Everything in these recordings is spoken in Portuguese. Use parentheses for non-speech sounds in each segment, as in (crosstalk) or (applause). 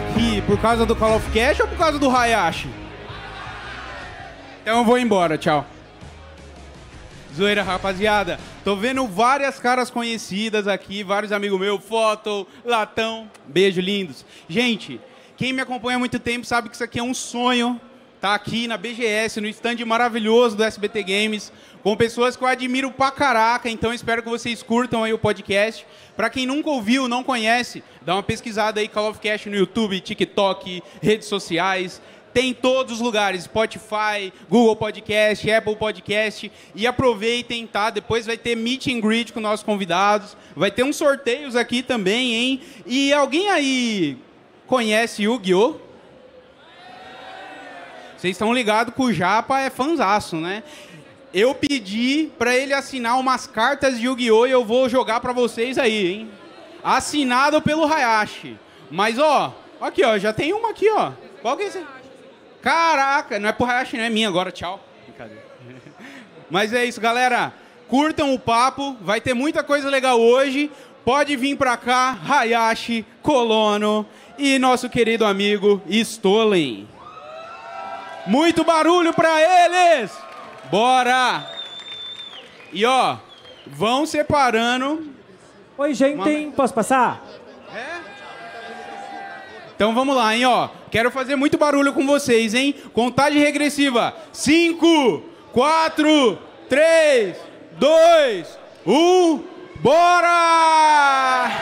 aqui por causa do Call of Cash ou por causa do Hayashi? Então eu vou embora, tchau. Zoeira, rapaziada. Tô vendo várias caras conhecidas aqui, vários amigos meus, Foto, Latão. Beijo, lindos. Gente, quem me acompanha há muito tempo sabe que isso aqui é um sonho. Tá aqui na BGS, no stand maravilhoso do SBT Games, com pessoas que eu admiro pra caraca, então espero que vocês curtam aí o podcast. Pra quem nunca ouviu, não conhece, dá uma pesquisada aí, Call of Cash no YouTube, TikTok, redes sociais. Tem em todos os lugares, Spotify, Google Podcast, Apple Podcast. E aproveitem, tá? Depois vai ter meet and greet com nossos convidados. Vai ter uns sorteios aqui também, hein? E alguém aí conhece Yu-Gi-Oh? Vocês estão ligados que o Japa é fanzaço, né? Eu pedi para ele assinar umas cartas de Yu-Gi-Oh! e eu vou jogar para vocês aí, hein? Assinado pelo Hayashi. Mas, ó, aqui, ó, já tem uma aqui, ó. Qual que é esse? Caraca, não é pro Hayashi, não é minha agora, tchau. Brincadeira. (laughs) Mas é isso, galera. Curtam o papo, vai ter muita coisa legal hoje. Pode vir pra cá, Hayashi, Colono e nosso querido amigo Stolen. Muito barulho pra eles! Bora! E ó, vão separando. Oi, gente, Uma- posso passar? Então vamos lá, hein, ó. Quero fazer muito barulho com vocês, hein? Contagem regressiva. 5, 4, 3, 2, 1. Bora!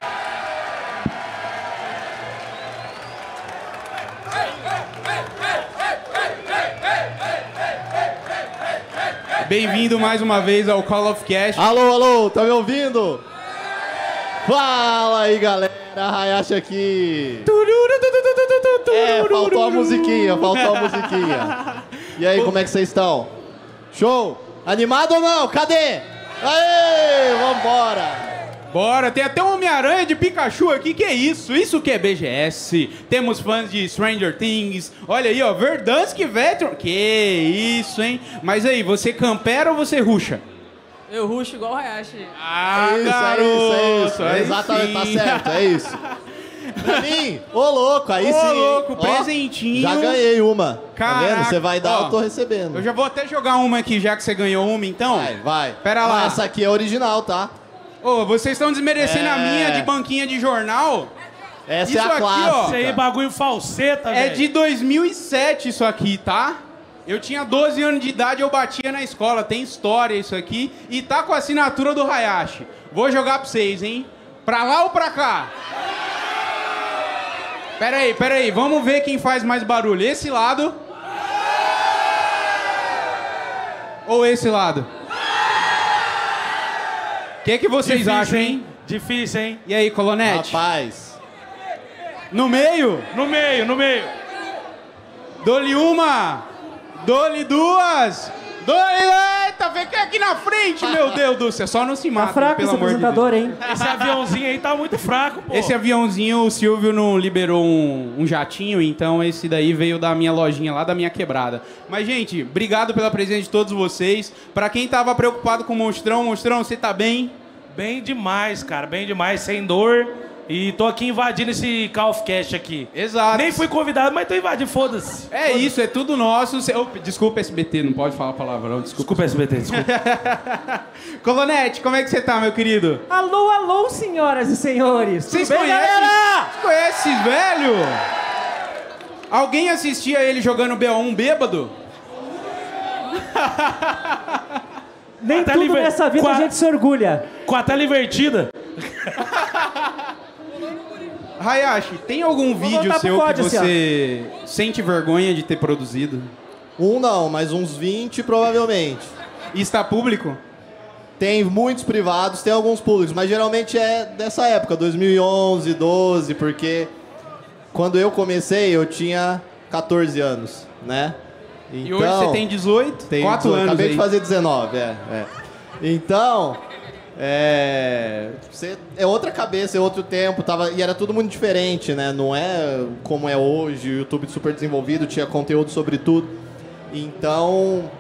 Bem-vindo mais uma vez ao Call of Cash. Alô, alô, tá me ouvindo? Fala aí, galera. Hayashi aqui. É, faltou a musiquinha, faltou a musiquinha. E aí, como é que vocês estão? Show? Animado ou não? Cadê? Aê, vambora. Bora, tem até um Homem-Aranha de Pikachu aqui, que é isso? Isso que é BGS. Temos fãs de Stranger Things. Olha aí, ó, Verdansk Veteran. Que isso, hein? Mas aí, você campera ou você ruxa? Eu ruxo igual o Hayashi. Ah, é isso, garoto, é isso, é isso. Exatamente, tá certo, é isso. Pra (laughs) mim, ô louco, aí Ô, sim. hein? louco, Ó, presentinho. Já ganhei uma. Tá Caraca, vendo? Você vai dar, ó, eu tô recebendo. Eu já vou até jogar uma aqui, já que você ganhou uma, então. Vai, vai. Pera lá. Mas essa aqui é original, tá? Ô, vocês estão desmerecendo a É. minha de banquinha de jornal? Essa Isso é a aqui, clássica. ó. Isso aí, bagulho falseta, É velho. de 2007 isso aqui, tá? Eu tinha 12 anos de idade, eu batia na escola. Tem história isso aqui. E tá com a assinatura do Hayashi. Vou jogar pra vocês, hein? Pra lá ou pra cá? Pera aí, pera aí. Vamos ver quem faz mais barulho. Esse lado. Ou esse lado? O que, que vocês Difícil, acham, hein? Difícil, hein? E aí, Colonete? Rapaz. No meio? No meio, no meio. Dou-lhe uma, dou-lhe duas, dou-lhe... Eita, vem cá aqui na frente, meu Deus do céu. Só não se Tá mata, fraco pelo esse amor de Deus. apresentador, hein? Esse aviãozinho aí tá muito fraco, pô. Esse aviãozinho, o Silvio não liberou um, um jatinho, então esse daí veio da minha lojinha lá, da minha quebrada. Mas, gente, obrigado pela presença de todos vocês. Pra quem tava preocupado com o Monstrão, Monstrão, você tá bem? Bem demais, cara. Bem demais, sem dor. E tô aqui invadindo esse Call of Cast aqui. Exato. Nem fui convidado, mas tô invadindo, foda-se. É isso, é tudo nosso. Cê- Opa, desculpa, SBT, não pode falar palavrão, desculpa. Desculpa, SBT, desculpa. (laughs) Colonete, como é que você tá, meu querido? Alô, alô, senhoras e senhores. Vocês conhecem, galera? Vocês conhecem velho? Alguém assistia ele jogando BO1 bêbado? Nem Tá tudo liber- nessa vida Qua- a gente se orgulha. Com a tela invertida. (laughs) Hayashi, tem algum vídeo voltar pro seu que código, assim, você sente vergonha de ter produzido? Um não, mas uns 20 provavelmente. E está público? Tem muitos privados, tem alguns públicos, mas geralmente é dessa época, 2011, 12, porque quando eu comecei eu tinha 14 anos, né? E hoje você tem 18? Tem 4 18, anos Acabei aí. de fazer 19, é. é. Então, é, você- é outra cabeça, é outro tempo, tava, e era tudo muito diferente, né? Não é como é hoje, o YouTube super desenvolvido, tinha conteúdo sobre tudo. Então,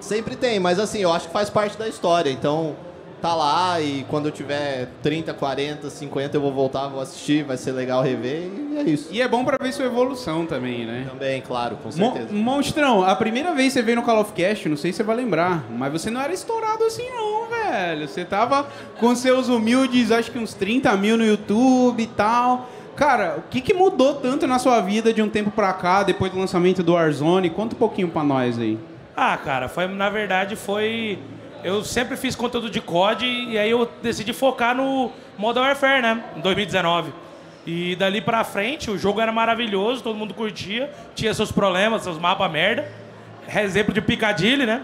sempre tem, mas assim, eu acho que faz parte da história. Então, tá lá e quando eu tiver 30, 40, 50 eu vou voltar, vou assistir, vai ser legal rever e é isso. E é bom pra ver sua evolução também, né? Também, claro, com Mon certeza. Monstrão, a primeira vez que você veio no Call of Cast, não sei se você vai lembrar, mas você não era estourado assim não, velho. Você tava com seus humildes, acho que uns 30 mil no YouTube e tal. Cara, o que, que mudou tanto na sua vida de um tempo pra cá, depois do lançamento do Warzone? Conta um pouquinho pra nós aí. Ah, cara, foi, na verdade foi. Eu sempre fiz conteúdo de COD e aí eu decidi focar no Modern Warfare, né? Em 2019. E dali pra frente o jogo era maravilhoso, todo mundo curtia, tinha seus problemas, seus mapas merda. Exemplo de Picadilly, né?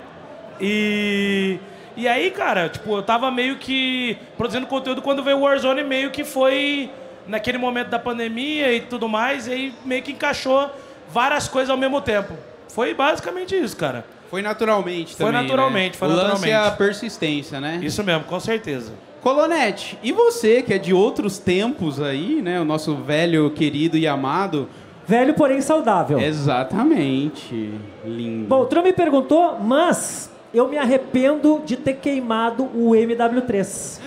E. E aí, cara, tipo, eu tava meio que produzindo conteúdo quando veio o Warzone, meio que foi naquele momento da pandemia e tudo mais, e aí meio que encaixou várias coisas ao mesmo tempo. Foi basicamente isso, cara. Foi naturalmente Foi também, naturalmente, né? foi o lance naturalmente. é a persistência, né? Isso mesmo, com certeza. Colonete, e você que é de outros tempos aí, né? O nosso velho, querido e amado. Velho, porém saudável. Exatamente. Lindo. Bom, o Trump me perguntou, mas eu me arrependo de ter queimado o MW3.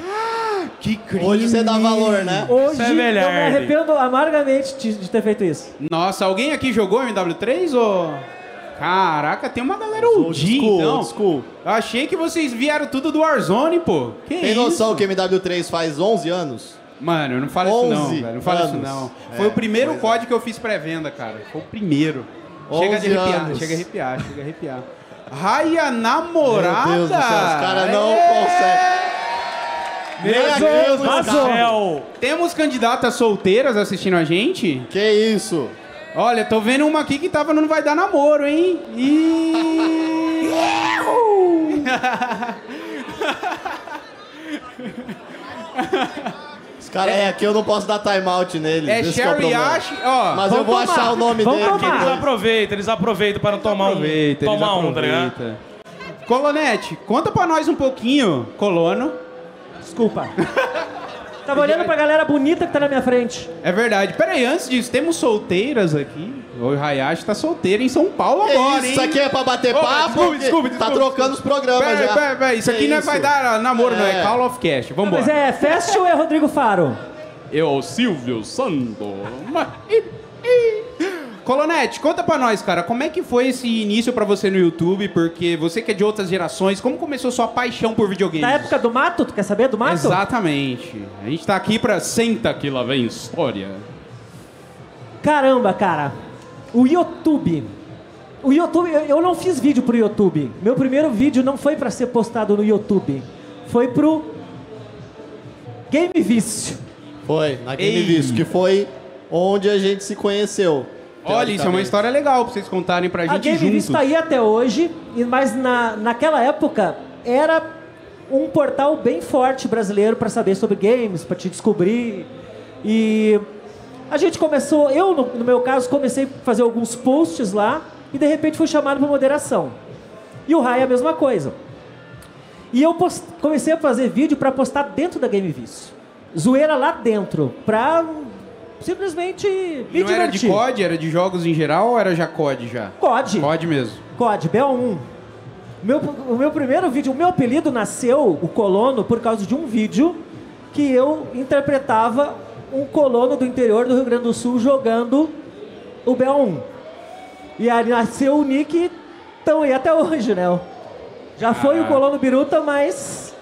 que crime. Hoje você dá valor, né? Hoje Isso é eu me arrependo amargamente de, de ter feito isso. Nossa, alguém aqui jogou MW3 ou... Caraca, tem uma galera OG, então. school. Eu achei que vocês vieram tudo do Warzone, pô. Que Tem isso? noção que MW3 faz 11 anos? Mano, não fala isso não, 11 velho. Não fala isso não. É, Foi o primeiro pois é. código que eu fiz pré-venda, cara. Foi o primeiro. Chega de 11 arrepiar, anos. chega a arrepiar, chega a arrepiar. Raia namorada. Meu Deus do céu, os caras não É. conseguem. Vazou, aqui, vazou. Céu! Temos candidatas solteiras assistindo a gente? Que isso? Olha, tô vendo uma aqui que tava no Não Vai Dar Namoro, hein? E... Os caras é aqui, eu não posso dar timeout neles. É esse é Sherry problema. Ash, ó. Mas eu vou tomar. achar o nome Vamos dele. Que eles tomar. aproveitam, eles aproveitam para não tomar um. Aproveita, eles tomar um, tá ligado? Colonete, conta pra nós um pouquinho, colono. Desculpa. (laughs) Tava olhando pra galera bonita que tá na minha frente. É verdade. Pera aí, antes disso, temos solteiras aqui. O Hayashi tá solteiro em São Paulo Que agora, isso, hein? isso aqui é pra bater papo? desculpa, desculpa, Tá trocando os programas Pera, já. pera, pera, isso Que aqui não é vai dar namoro, não. É É. Call of Cast. Não, Vambora. mas é Fest ou é Rodrigo Faro? Eu, Silvio Sando. (laughs) Colonete, conta pra nós, cara, como é que foi esse início pra você no YouTube? Porque você que é de outras gerações, como começou sua paixão por videogames? Na época do mato, tu quer saber do mato? Exatamente. A gente tá aqui pra senta que lá vem história. Caramba, cara. O YouTube. O YouTube, eu, não fiz vídeo pro YouTube. Meu primeiro vídeo não foi pra ser postado no YouTube. Foi pro Game Vício. Foi, na Game. Visto, que foi onde a gente se conheceu. Olha, isso é uma história legal pra vocês contarem pra A gente Game juntos. Tá aí até hoje, e- mas na, naquela época era um portal bem forte brasileiro para saber sobre games, para te descobrir. E a gente começou, eu no, no meu caso comecei a fazer alguns posts lá e de repente fui chamado para moderação. E o Rai a mesma coisa. E eu comecei a fazer vídeo para postar dentro da Game Vício. Zoeira lá dentro, pra simplesmente me Não era de divertir. COD, era de jogos em geral ou era já COD já? COD. COD mesmo. COD, BO1. Meu, o meu primeiro vídeo, o meu apelido nasceu, o colono, por causa de um vídeo que eu interpretava um colono do interior do Rio Grande do Sul jogando o BO1. E aí nasceu o nick, então aí até hoje, né? Já foi Ah. o colono biruta, mas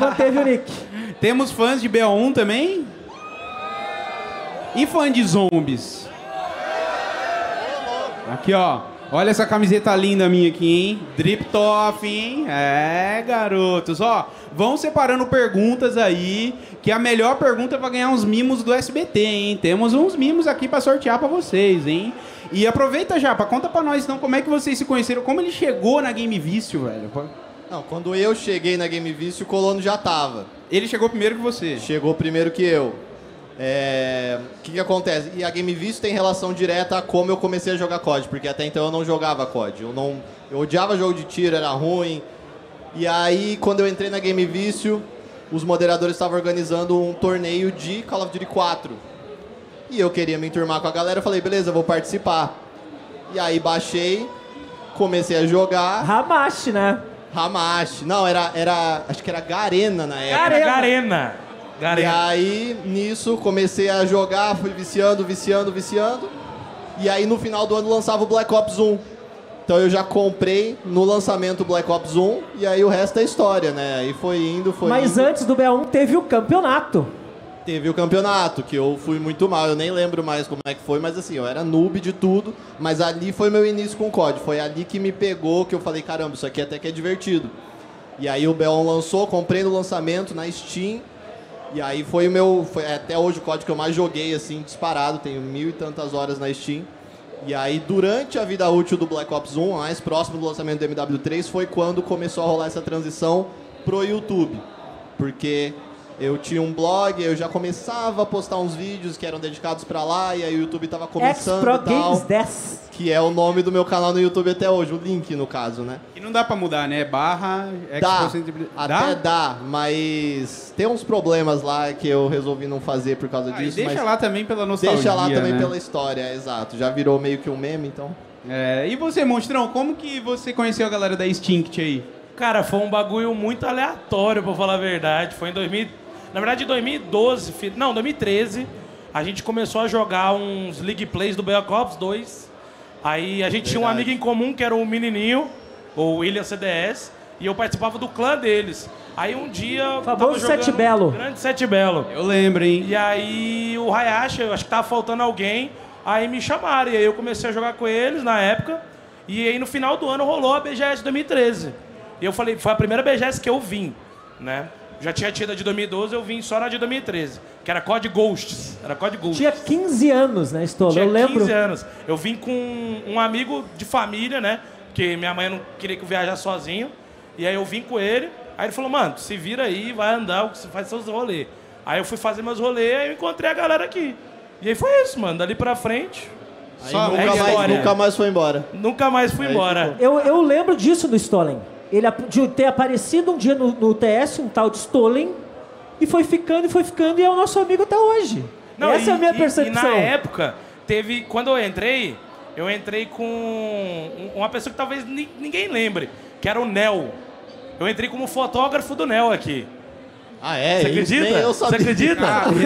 manteve o nick. (laughs) Temos fãs de BO1 também? E fã de zombies? Aqui, ó. Olha essa camiseta linda minha aqui, hein? Drip Top, hein? É, garotos. Ó, vão separando perguntas aí, que a melhor pergunta vai ganhar uns mimos do SBT, hein? Temos uns mimos aqui pra sortear pra vocês, hein? E aproveita já, pra conta pra nós então como é que vocês se conheceram, como ele chegou na Game Vício, velho. Não, quando eu cheguei na Game Vício, o Colono já tava. Ele chegou primeiro que você. Chegou primeiro que eu. É, O que, que acontece? E a Game Vício tem relação direta a como eu comecei a jogar COD, porque até então eu não jogava COD. Eu, não, eu odiava jogo de tiro, era ruim. E aí, quando eu entrei na Game Vício, os moderadores estavam organizando um torneio de Call of Duty 4. E eu queria me enturmar com a galera, eu falei, beleza, eu vou participar. E aí baixei, comecei a jogar. Ramache, né? Hamashi. Não, era, era. Acho que era Garena na época. Era Garena. E aí, nisso, comecei a jogar, fui viciando, viciando, viciando. E aí, no final do ano, lançava o Black Ops 1. Então eu já comprei no lançamento o Black Ops 1 e aí o resto é história, né? Aí foi indo, foi Mas indo. antes do BA1 teve o campeonato. Teve o campeonato, que eu fui muito mal, eu nem lembro mais como é que foi, mas assim, eu era noob de tudo, mas ali foi meu início com o COD, foi ali que me pegou, que eu falei, caramba, isso aqui até que é divertido. E aí o B1 lançou, comprei no lançamento na Steam, e aí foi o meu, foi até hoje o COD que eu mais joguei, assim, disparado, tenho mil e tantas horas na Steam. E aí, durante a vida útil do Black Ops 1, mais próximo do lançamento do MW3, foi quando começou a rolar essa transição pro YouTube. Porque eu tinha um blog, eu já começava a postar uns vídeos que eram dedicados pra lá, e aí o YouTube tava começando X-Pro e tal. Games 10. Que é o nome do meu canal no YouTube até hoje, o link no caso, né? E não dá pra mudar, né? Barra... Dá, Expo até dá, mas tem uns problemas lá que eu resolvi não fazer por causa Ah, e disso. deixa mas lá também pela nostalgia, deixa lá também né? pela história, exato. Já virou meio que um meme, então. É, e você, Monstrão, como que você conheceu a galera da Extinct aí? Cara, foi um bagulho muito aleatório, pra falar a verdade. Foi em 2000... Na verdade, em 2012... fi- Não, 2013... A gente começou a jogar uns League Plays do Black Ops 2. Aí a gente tinha um Verdade. amigo em comum, que era o menininho, o William CDS. E eu participava do clã deles. Aí um dia... Famoso Sete Belo. Grande Sete Belo. Eu lembro, hein? E aí o Hayashi, eu acho que tava faltando alguém, aí me chamaram. E aí eu comecei a jogar com eles na época. E aí no final do ano rolou a BGS 2013. E eu falei, foi a primeira BGS que eu vim, né? Já tinha tido a de 2012, eu vim só na de 2013, que era Code Ghosts. Era Code Ghosts. Tinha 15 anos, né? Tinha Eu lembro. 15 anos. Eu vim com um amigo de família, né? Porque minha mãe não queria que eu viajasse sozinho. E aí eu vim com ele. Aí ele falou, mano, se vira aí, vai andar, você faz seus rolês. Aí eu fui fazer meus rolês, aí eu encontrei a galera aqui. E aí foi isso, mano. Dali pra frente, Aí Só nunca, é mais, nunca mais foi embora. nunca mais fui Aí embora. Eu, eu lembro disso do Stolen. Ele de ter aparecido um dia no, no TS, um tal de Stolen, e foi ficando e foi ficando, e é o nosso amigo até hoje. Essa e- é a minha e- percepção. E, na época, teve. Quando eu entrei, eu entrei com um- uma pessoa que talvez ni- ninguém lembre, que era o Nel. Eu entrei como fotógrafo do Nel aqui. Ah, é? Você acredita? eu Você sabia. acredita? Ah, Eu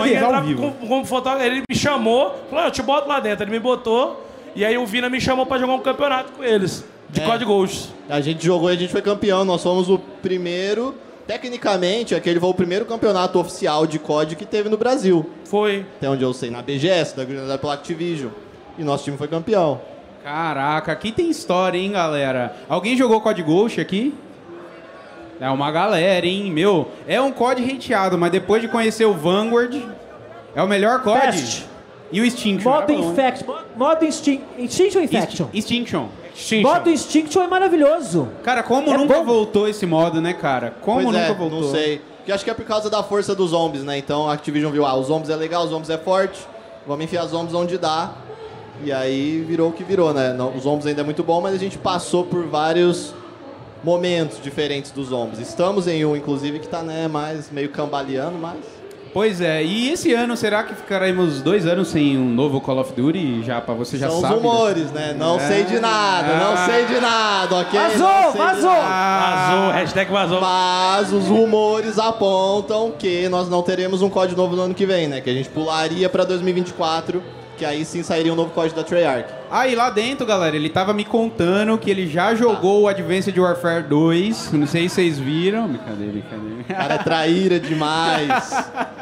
Eu entrar vivo. como, como fotógrafo, ele me chamou, falou, "Ah, eu te boto lá dentro. Ele me botou, e aí o Vina me chamou pra jogar um campeonato com eles, de É. Code Ghost. A gente jogou e a gente foi campeão. Nós fomos o primeiro. Tecnicamente, aquele foi o primeiro campeonato oficial de COD que teve no Brasil. Foi. Até onde eu sei, na BGS, da organizada pela Activision. E nosso time foi campeão. Caraca, aqui tem história, hein, galera? Alguém jogou Code Ghost aqui? É uma galera, hein? Meu, é um COD hateado, mas depois de conhecer o Vanguard, é o melhor COD. Fast. E o Extinction. Modo era bom. Infect, mo- modo Instin- Extinction Infection. Extin- Extinction. Modo Instinction é maravilhoso. Cara, como É nunca bom. voltou esse modo, né, cara? Como pois nunca é, voltou? não sei. Porque acho que é por causa da força dos zombies, né? Então a Activision viu, ah, os zombies é legal, os zombies é forte. Vamos enfiar os zombies onde dá. E aí virou o que virou, né? Não, os zombies ainda é muito bom, mas a gente passou por vários momentos diferentes dos zombies. Estamos em um, inclusive, que tá, né, mais meio cambaleando, mas... Pois é, e esse ano, será que ficaremos dois anos sem um novo Call of Duty? Já, pra você já São sabe? os rumores, né? Não É. sei de nada, não Ah. sei de nada, ok? Vazou, Não vazou. Vazou, hashtag vazou. Mas os rumores apontam que nós não teremos um código novo no ano que vem, né? Que a gente pularia pra 2024, que aí sim sairia um novo código da Treyarch. Aí lá dentro, galera, ele tava me contando que ele já jogou o Advanced Warfare 2. Não sei se vocês viram. Brincadeira, brincadeira. Cara é traíra demais.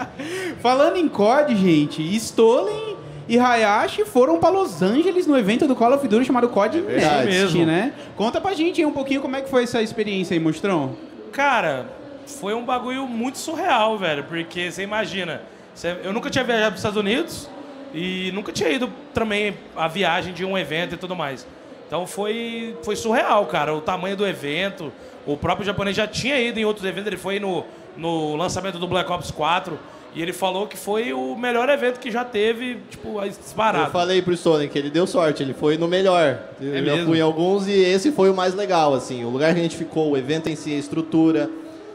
(laughs) Falando em COD, gente, Stolen e Hayashi foram pra Los Angeles no evento do Call of Duty chamado COD verdade. Next, mesmo. né? Conta pra gente aí um pouquinho como é que foi essa experiência aí, Mostrão. Cara, foi um bagulho muito surreal, velho. Porque você imagina, você- eu nunca tinha viajado para os Estados Unidos e nunca tinha ido também a viagem de um evento e tudo mais. Então foi, foi surreal, cara. O tamanho do evento. O próprio japonês já tinha ido em outros eventos. Ele foi no, no lançamento do Black Ops 4 e ele falou que foi o melhor evento que já teve, tipo, Eu disparado. falei pro que ele deu sorte, ele foi no melhor. Eu já mesmo? fui em alguns e esse foi o mais legal, assim. O lugar que a gente ficou, o evento em si, a estrutura.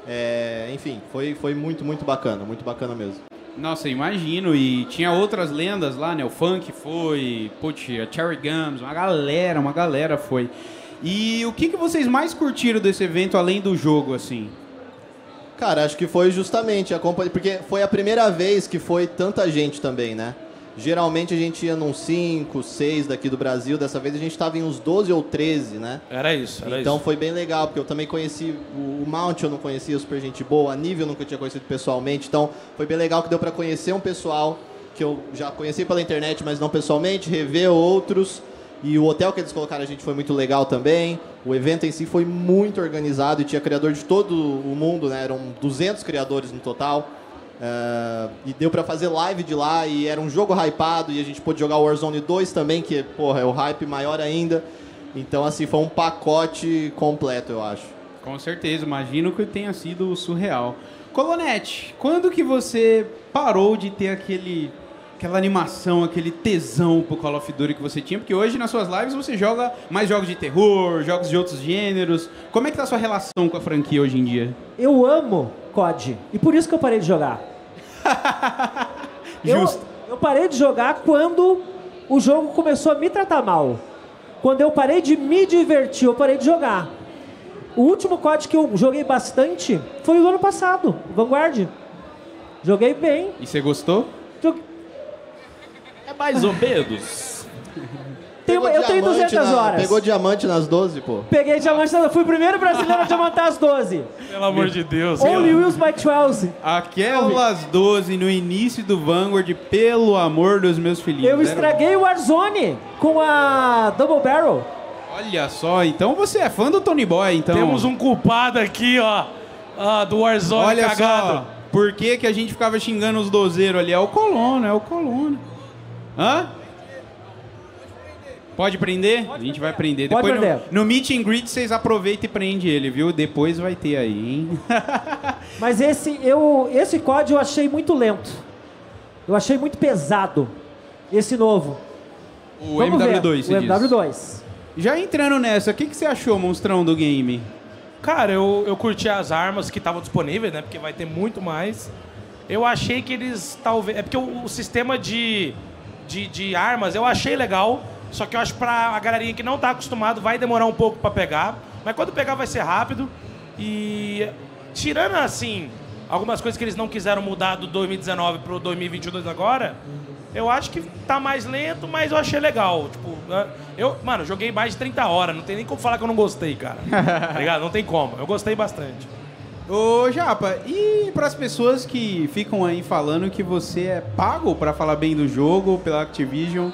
é, enfim, foi, foi muito, muito bacana, muito bacana mesmo. Nossa, imagino. E tinha outras lendas lá, né? O Funk foi, putz, a Cherry Gums, uma galera, uma galera foi. E o que, que vocês mais curtiram desse evento, além do jogo, assim? Cara, acho que foi justamente a companhia. Porque foi a primeira vez que foi tanta gente também, né? Geralmente a gente ia num 5, 6 daqui do Brasil. Dessa vez a gente estava em uns 12 ou 13, né? Era isso, era então isso. foi bem legal, porque eu também conheci o Mount, eu não conhecia, super gente boa. A Nível eu nunca tinha conhecido pessoalmente. Então foi bem legal que deu para conhecer um pessoal que eu já conheci pela internet, mas não pessoalmente, rever outros. E o hotel que eles colocaram a gente foi muito legal também. O evento em si foi muito organizado e tinha criador de todo o mundo, né? Eram 200 criadores no total. Eh, e deu pra fazer live de lá e era um jogo hypado e a gente pôde jogar o Warzone 2 também, que porra, é o hype maior ainda. Então, assim, foi um pacote completo, eu acho. Com certeza, imagino que tenha sido surreal. Colonete, quando que você parou de ter aquele, aquela animação, aquele tesão pro Call of Duty que você tinha? Porque hoje nas suas lives você joga mais jogos de terror, jogos de outros gêneros. Como é que tá a sua relação com a franquia hoje em dia? Eu amo COD. E por isso que eu parei de jogar. (laughs) Eu, Justo. eu parei de jogar quando o jogo começou a me tratar mal. Quando eu parei de me divertir, eu parei de jogar. O último COD que eu joguei bastante foi o ano passado, Vanguard. Joguei bem. E você gostou? Jogue- É mais ou menos. Pegou eu tenho diamante 200 na- horas. Pegou diamante nas 12, pô. Peguei diamante, fui o primeiro brasileiro a diamantar as 12. Pelo amor de Deus. Only Wheels by 12. Aquelas 12 no início do Vanguard, pelo amor dos meus filhinhos. Eu estraguei o Warzone com a Double Barrel. Olha só, então você é fã do Tony Boy, então. Temos um culpado aqui, ó. ah, do Warzone Olha cagado. só, por que, que a gente ficava xingando os dozeiros ali? É o colono, é o colono. Hã? Pode prender? a gente vai prender. Pode Depois prender. No, no meet and greet vocês aproveitam e prendem ele, viu? Depois vai ter aí, hein? (laughs) Mas esse, eu, esse COD eu achei muito lento. Eu achei muito pesado. Esse novo. O Vamos MW2, ver. você O diz. MW2. Já entrando nessa, o que, que você achou, monstrão, do game? Cara, eu, eu curti as armas que estavam disponíveis, né? Porque vai ter muito mais. Eu achei que eles talvez. É porque o, o sistema de, de, de armas eu achei legal. Só que eu acho que pra a galerinha que não tá acostumado vai demorar um pouco pra pegar. Mas quando pegar vai ser rápido. E tirando assim algumas coisas que eles não quiseram mudar do 2019 pro 2022 agora, eu acho que tá mais lento, mas eu achei legal. Tipo, né, eu, mano, joguei mais de 30 horas, não tem nem como falar que eu não gostei, cara. (laughs) tá ligado? Não tem como. Eu gostei bastante. Ô, Japa, e pras pessoas que ficam aí falando que você é pago pra falar bem do jogo pela Activision,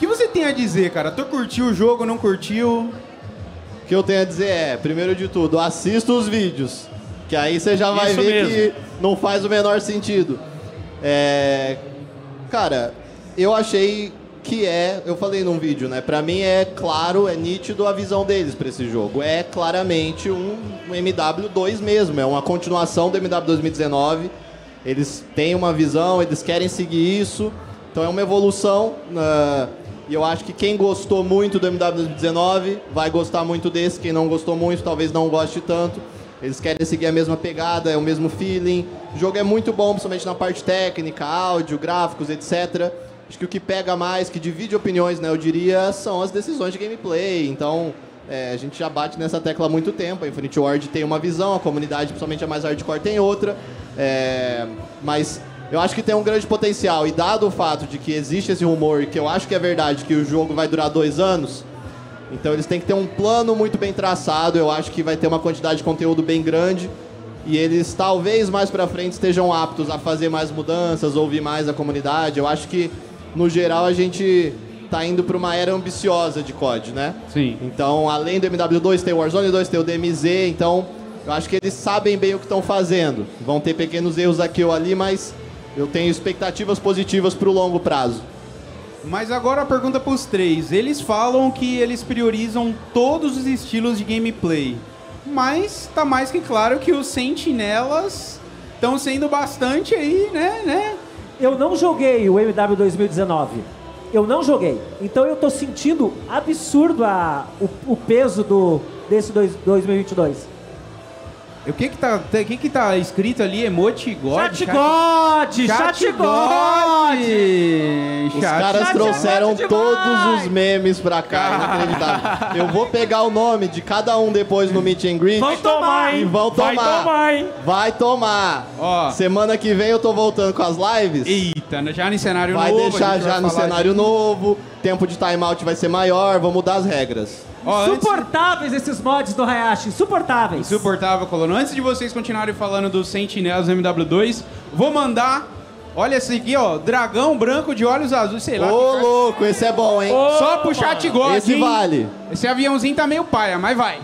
que você tem a dizer, cara? Tu curtiu o jogo, não curtiu? O que eu tenho a dizer é, primeiro de tudo, assista os vídeos. Que aí você já vai Isso ver mesmo. que não faz o menor sentido. É, Cara, eu achei que é, eu falei num vídeo, né? Pra mim é claro, é nítido a visão deles pra esse jogo. É claramente um, um MW2 mesmo, é uma continuação do MW 2019. Eles têm uma visão, eles querem seguir isso. Então é uma evolução. ah, e eu acho que quem gostou muito do MW 2019 vai gostar muito desse. Quem não gostou muito, talvez não goste tanto. Eles querem seguir a mesma pegada, é o mesmo feeling. O jogo é muito bom, principalmente na parte técnica, áudio, gráficos, etc. Acho que o que pega mais, que divide opiniões, né, eu diria, são as decisões de gameplay. Então, é, a gente já bate nessa tecla há muito tempo. A Infinity Ward tem uma visão, a comunidade, principalmente a mais hardcore, tem outra. É, mas eu acho que tem um grande potencial. E dado o fato de que existe esse rumor, e que eu acho que é verdade, que o jogo vai durar dois anos, então eles têm que ter um plano muito bem traçado. Eu acho que vai ter uma quantidade de conteúdo bem grande. E eles talvez mais pra frente estejam aptos a fazer mais mudanças, ouvir mais a comunidade. Eu acho que no geral a gente tá indo pra uma era ambiciosa de COD, né? Sim. Então, além do MW2, tem o Warzone 2, tem o DMZ, então eu acho que eles sabem bem o que estão fazendo. Vão ter pequenos erros aqui ou ali, mas eu tenho expectativas positivas pro longo prazo. Mas agora a pergunta pros três. Eles falam que eles priorizam todos os estilos de gameplay. Mas tá mais que claro que os sentinelas estão sendo bastante aí, né, né? Eu não joguei o MW 2019. Eu não joguei. Então eu tô sentindo absurdo a, o, o peso do, desse dois, 2022. O que que tá, o que que tá escrito ali? Emote God? Chat God! Chat God! Os Chat- caras chat trouxeram todos os memes pra cá, inacreditável. Eu vou pegar o nome de cada um depois no Meet and Greet. Vão tomar, E hein? vão Vai tomar. tomar, hein? Vai tomar. Ó. Semana que vem eu tô voltando com as lives. Eita, já no cenário Vai novo. deixar vai já no cenário de- novo. Tempo de timeout vai ser maior. Vamos mudar as regras. Ó, antes- Insuportáveis esses mods do Hayashi, insuportáveis. Insuportável, colono. Antes de vocês continuarem falando dos sentinelas do MW2, vou mandar. Olha esse aqui, ó. Dragão branco de olhos azuis, sei Ô, lá. que cara- louco, esse é bom, hein? Só pro chat God, Esse hein? vale. Esse aviãozinho tá meio paia, mas vai.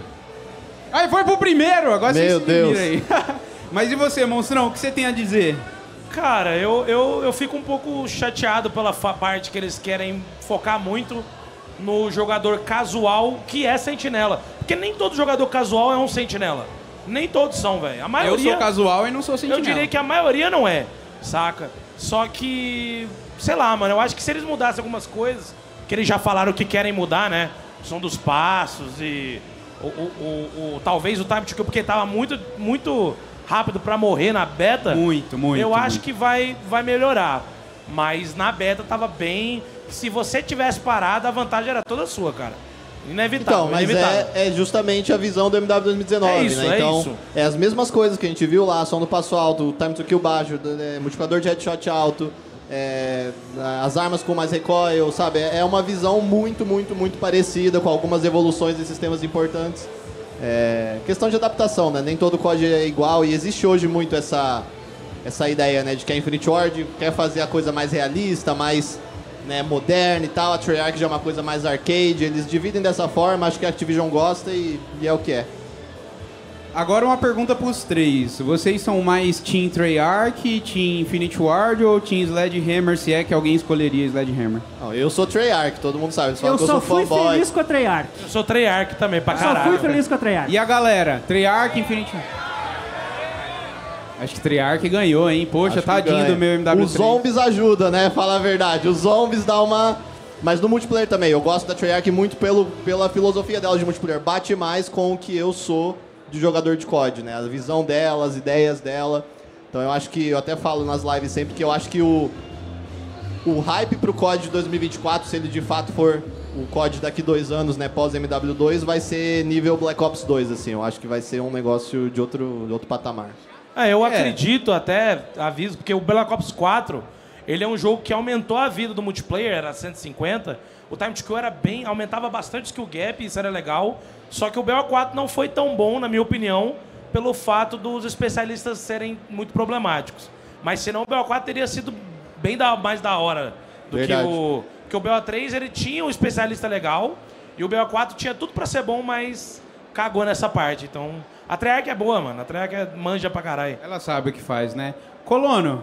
Aí foi pro primeiro, agora Meu vocês se Deus. viram aí. (laughs) mas e você, monstrão, o que você tem a dizer? Cara, eu, eu, eu fico um pouco chateado pela fa- parte que eles querem focar muito no jogador casual que é sentinela. Porque nem todo jogador casual é um sentinela. Nem todos são, velho. A Eu maioria. sou casual e não sou Eu sentinela. diria que a maioria não é, saca? Só que, sei lá, mano, eu acho que se eles mudassem algumas coisas, que eles já falaram que querem mudar, né? Som dos passos e o, o, o- o- talvez o time to kill, porque tava muito, muito rápido pra morrer na beta. Muito, muito, Eu acho muito. que vai, vai melhorar. Mas na beta tava bem. Se você tivesse parado, a vantagem era toda sua, cara. Inevitável. Então, mas inevitável. é, é justamente a visão do MW 2019, É isso, né? é então, isso. é as mesmas coisas que a gente viu lá, som do passo alto, time to kill baixo, né, multiplicador de headshot alto, é, as armas com mais recoil, sabe? É uma visão muito, muito, muito parecida, com algumas evoluções de sistemas importantes. É, questão de adaptação, né? Nem todo código é igual e existe hoje muito essa, essa ideia, né? De que a Infinite Ward quer fazer a coisa mais realista, mais né, moderna e tal. A Treyarch já é uma coisa mais arcade. Eles dividem dessa forma, acho que a Activision gosta e, e é o que é. Agora uma pergunta pros três. Vocês são mais Team Treyarch, Team Infinite Ward ou Team Sledgehammer, se é que alguém escolheria Sledgehammer? Não, eu sou Treyarch, todo mundo sabe. Falam Eu que eu só sou fui fanboy. feliz com a Treyarch. Eu sou Treyarch também, pra Só caralho. fui feliz com a Treyarch. E a galera? Treyarch, Infinite Acho que Treyarch ganhou, hein? Poxa, Acho tadinho do meu MW3. Os zombies ajudam, né? Fala a verdade. Os zombies dá uma. Mas no multiplayer também. Eu gosto da Treyarch muito pelo, pela filosofia dela de multiplayer. Bate mais com o que eu sou de jogador de COD, né? A visão dela, as ideias dela. Então eu acho que. Eu até falo nas lives sempre que eu acho que o. O hype pro COD de 2024, se ele de fato for o COD daqui dois anos, né? Pós MW2, vai ser nível Black Ops 2, assim. Eu acho que vai ser um negócio de outro, de outro patamar. É, eu É. acredito até, aviso, porque o Black Ops 4, ele é um jogo que aumentou a vida do multiplayer, era 150. O time to kill era bem, aumentava bastante o skill gap, isso era legal. Só que o BO4 não foi tão bom, na minha opinião, pelo fato dos especialistas serem muito problemáticos. Mas senão o BO4 teria sido bem da, mais da hora do que Verdade. o... Porque o BO3 ele tinha um especialista legal e o BO4 tinha tudo pra ser bom, mas cagou nessa parte. Então, a Treyarch é boa, mano. A Treyarch é manja pra caralho. Ela sabe o que faz, né? Colono,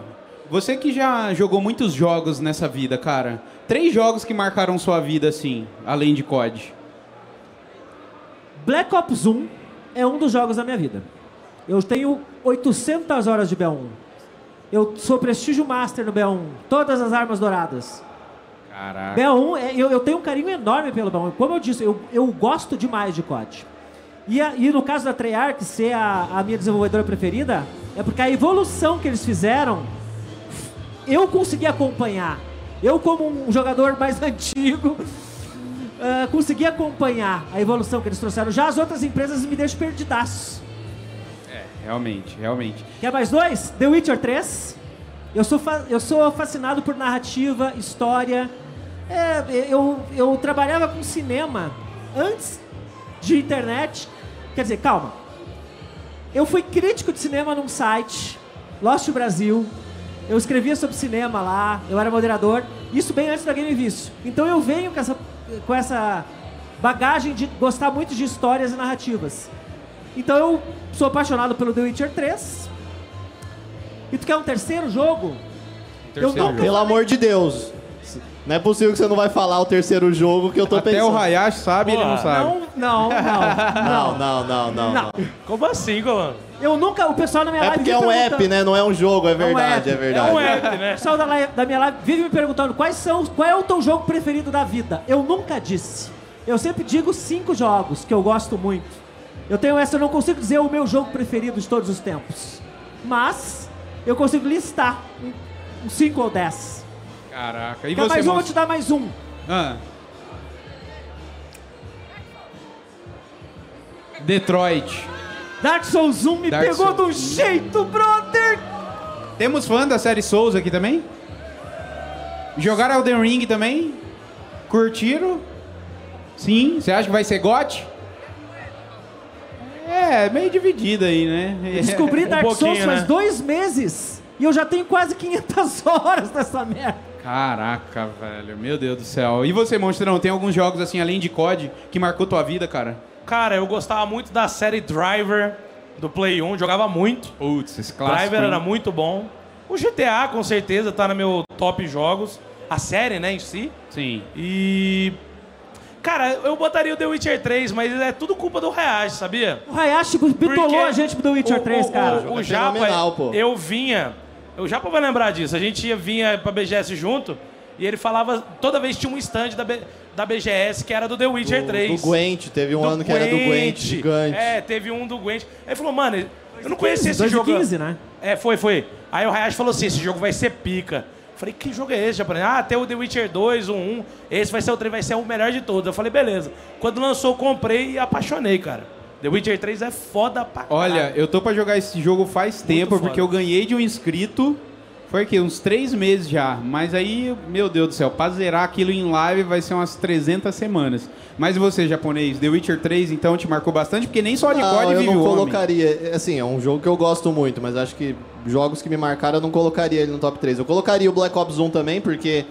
você que já jogou muitos jogos nessa vida, cara. Três jogos que marcaram sua vida, assim, além de COD. Black Ops 1 é um dos jogos da minha vida. Eu tenho 800 horas de B1. Eu sou prestígio master no B1. Todas as armas douradas. Caraca. B1, é- eu, eu tenho um carinho enorme pelo B1. Como eu disse, eu, eu gosto demais de COD. E, a- e no caso da Treyarch ser a, a minha desenvolvedora preferida, é porque a evolução que eles fizeram, eu consegui acompanhar. Eu, como um jogador mais (laughs) antigo, ah, consegui acompanhar a evolução que eles trouxeram. Já as outras empresas me deixam perdidaço. Realmente, realmente. Quer mais dois? The Witcher 3. Eu sou, eu sou fascinado por narrativa, história. É, eu, eu trabalhava com cinema antes de internet. Quer dizer, calma. Eu fui crítico de cinema num site, Lost Brasil. Eu escrevia sobre cinema lá, eu era moderador. Isso bem antes da Game Vício. Então eu venho com essa, com essa bagagem de gostar muito de histórias e narrativas. Então eu sou apaixonado pelo The Witcher 3. E tu quer um terceiro jogo? eu Terceiro nunca Pelo amor de Deus. Não é possível que você não vai falar o terceiro jogo que eu tô Até pensando. o Hayashi sabe, ele não sabe. Não, não, não, Não, não. não, não, não. Como assim, mano? Eu nunca, o pessoal na minha É live porque é um app, né? Não é um jogo, é verdade, é É verdade. É um app, O né? pessoal da, live- da minha live vive me perguntando quais são, qual é o teu jogo preferido da vida. Eu nunca disse. Eu sempre digo cinco jogos que eu gosto muito. Eu tenho essa, eu não consigo dizer o meu jogo preferido de todos os tempos. Mas eu consigo listar um 5 ou 10. Caraca. E Quer você, mais um, vou te dar mais um. Ah. Detroit. Dark Souls 1 me Dark pegou Souls. um jeito, brother! Temos fã da série Souls aqui também? Jogaram Elden Ring também? Curtiram? Sim. Você acha que vai ser GOT? É, meio dividido aí, né? Eu descobri (laughs) Um Dark Souls faz né? dois meses e eu já tenho quase 500 (laughs) horas dessa merda. Caraca, velho. Meu Deus do céu. E você, Monstrão, tem alguns jogos assim, além de COD, que marcou tua vida, cara? Cara, eu gostava muito da série Driver do Play 1, jogava muito. Putz, esse clássico. Driver hein? era muito bom. O GTA, com certeza, tá no meu top jogos. A série, né, em si. Sim. E. Cara, eu botaria o The Witcher 3, mas é tudo culpa do Hayashi, sabia? O Hayashi bitolou Porque a gente do Witcher o- 3, o- cara. O, o, É Japa, eu vinha. O Japa vai lembrar disso. A gente ia- vinha pra BGS junto e ele falava. Toda vez tinha um stand da, B- da BGS que era do The Witcher Do, 3. do Gwent, teve um Do ano que era do Gwent, Gwent. gigante. É, teve um do Gwent. Aí ele falou, mano, eu não conhecia esse 2015, jogo. 2015, né? É, foi, foi. Aí o Hayashi falou assim: esse jogo vai ser pica. Falei, que jogo é esse, japonês? Ah, tem o The Witcher 2, o 1. Esse vai ser o 3, vai ser o melhor de todos. Eu falei, beleza. Quando lançou, eu comprei e apaixonei, cara. The Witcher 3 é foda pra caralho. Olha, eu tô pra jogar esse jogo faz tempo, foda. porque eu ganhei de um inscrito. Foi aqui, uns três meses já. Mas aí, meu Deus do céu, pra zerar aquilo em live vai ser umas 300 semanas. Mas e você, japonês? The Witcher 3, então, te marcou bastante? Porque nem só de Não, COD eu vive não o homem. colocaria. Assim, é um jogo que eu gosto muito, mas acho que jogos que me marcaram eu não colocaria ele no top 3. Eu colocaria o Black Ops 1 também, porque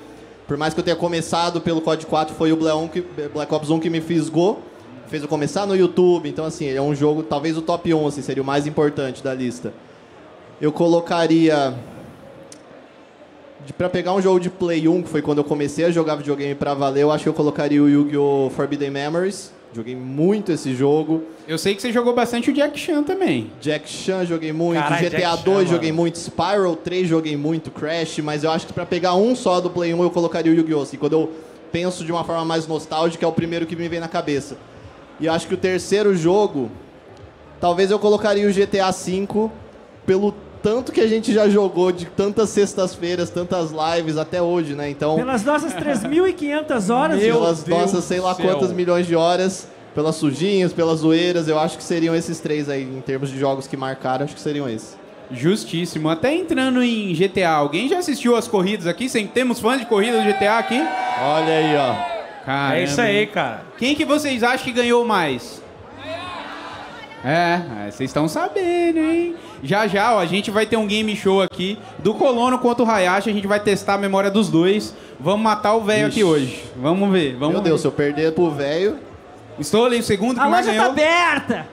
por mais que eu tenha começado pelo COD 4, foi o Black, 1 que, Black Ops 1 que me fisgou. Fez eu começar no YouTube, então assim, ele é um jogo, talvez o top 1 assim, seria o mais importante da lista. Eu colocaria. Pra pegar um jogo de Play 1, que foi quando eu comecei a jogar videogame pra valer, eu acho que eu colocaria o Yu-Gi-Oh! Forbidden Memories. Joguei muito esse jogo. Eu sei que você jogou bastante o Jack Chan também. Jack Chan joguei muito, Caralho, GTA Jack Chan, 2 joguei mano. muito, Spyro 3 joguei muito, Crash, mas eu acho que pra pegar um só do Play 1 eu colocaria o Yu-Gi-Oh! Assim, quando eu penso de uma forma mais nostálgica, é o primeiro que me vem na cabeça. E eu acho que o terceiro jogo, talvez eu colocaria o GTA V pelo tanto que a gente já jogou de tantas sextas-feiras, tantas lives até hoje, né? Então, Pelas nossas 3.500 horas, Meu pelas Deus nossas sei lá céu. quantas milhões de horas, pelas sujinhas, pelas zoeiras, eu acho que seriam esses três aí, em termos de jogos que marcaram, acho que seriam esses. Justíssimo. Até entrando em GTA, alguém já assistiu as corridas aqui? Sem temos fãs de corrida do GTA aqui? Olha aí, ó. Caramba. É isso aí, cara. Quem que vocês acham que ganhou mais? É, é, vocês estão sabendo, hein? Já já, ó, a gente vai ter um game show aqui do Colono contra o Hayashi, a gente vai testar a memória dos dois. Vamos matar o velho aqui hoje. Vamos ver, vamos Meu ver. Deus, se eu perder pro velho. Estou ali o segundo que a loja tá aberta!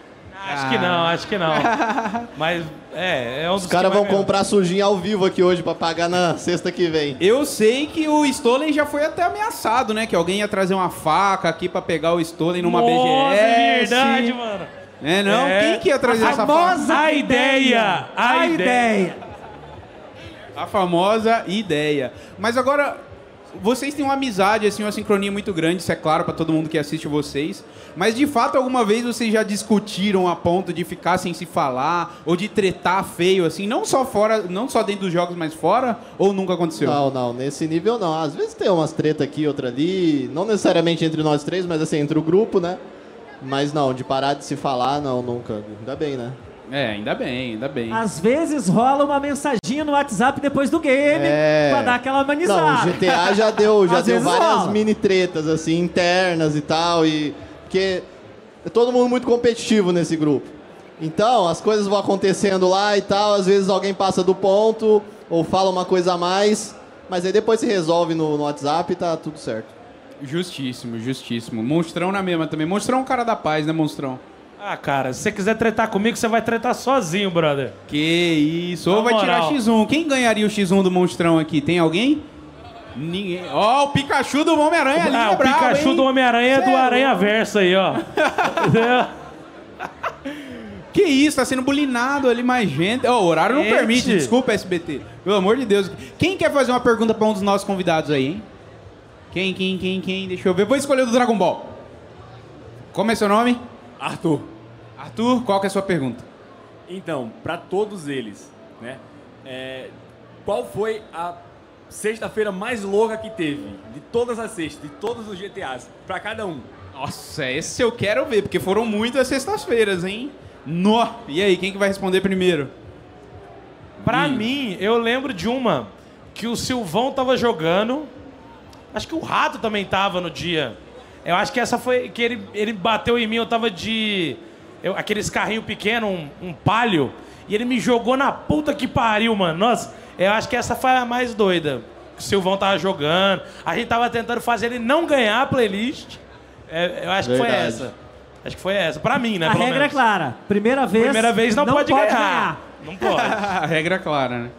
Acho que não, acho que não. (laughs) Mas, é, é um dos Os caras vão comprar sujinha ao vivo aqui hoje pra pagar na sexta que vem. Eu sei que o Stolen já foi até ameaçado, né? Que alguém ia trazer uma faca aqui pra pegar o Stolen numa Nossa, BGS. é verdade, mano. É, não? É. Quem que ia trazer essa faca? famosa A ideia, a A ideia. ideia! A famosa ideia. Mas agora, vocês têm uma amizade, assim, uma sincronia muito grande, isso é claro pra todo mundo que assiste vocês. Mas de fato, alguma vez vocês já discutiram a ponto de ficar sem se falar ou de tretar feio, assim, não só fora, não só dentro dos jogos, mas fora? Ou nunca aconteceu? Não, não, nesse nível não. Às vezes tem umas treta aqui, outra ali. Não necessariamente entre nós três, mas assim, entre o grupo, né? Mas não, de parar de se falar, não, nunca. Ainda bem, né? É, ainda bem, ainda bem. Às vezes rola uma mensaginha no WhatsApp depois do game É. pra dar aquela Não, amenizada. o GTA já deu, (laughs) já Às deu várias rola. mini tretas, assim, internas e tal. E. Porque é todo mundo muito competitivo nesse grupo. Então, as coisas vão acontecendo lá e tal, às vezes alguém passa do ponto, ou fala uma coisa a mais, mas aí depois se resolve no, no WhatsApp e tá tudo certo. Justíssimo, justíssimo. Monstrão na mesma também. Monstrão é um cara da paz, né, Monstrão? Ah, cara, se você quiser tretar comigo, você vai tretar sozinho, brother. Que isso. Ou vai tirar moral. X1. Quem ganharia o X1 do Monstrão aqui? Tem alguém? Ninguém. Ó, o Pikachu do Homem-Aranha ali. ah, é o brabo, Pikachu hein? do Homem-Aranha é do é Aranha. Verso aí, ó. (laughs) Que isso, tá sendo bulinado ali mais gente. Ó, o horário não Gente. permite, desculpa, SBT. Pelo amor de Deus. Quem quer fazer uma pergunta pra um dos nossos convidados aí, hein? Quem, quem, quem, quem? Deixa eu ver. Vou escolher o do Dragon Ball. Como é seu nome? Arthur. Arthur, qual que é a sua pergunta? Então, pra todos eles, né? é, qual foi a sexta-feira mais louca que teve? De todas as sextas, de todos os GTAs, pra cada um. Nossa, esse eu quero ver, porque foram muitas sextas-feiras, hein? Nó! E aí, quem que vai responder primeiro? Pra Hum. mim, eu lembro de uma que o Silvão tava jogando. Acho que o Rato também tava no dia. Eu acho que essa foi. que ele, ele bateu em mim, eu tava de. Eu- aqueles carrinhos pequenos, um, um palio. E ele me jogou na puta que pariu, mano. Nossa, eu acho que essa foi a mais doida. O Silvão tava jogando. A gente tava tentando fazer ele não ganhar a playlist. É, eu acho que foi Verdade. essa. Acho que foi essa. Pra mim, né? A pelo regra é menos. clara. Primeira vez. Primeira vez não, pode, ganhar. Não pode. (laughs) a regra é clara, né?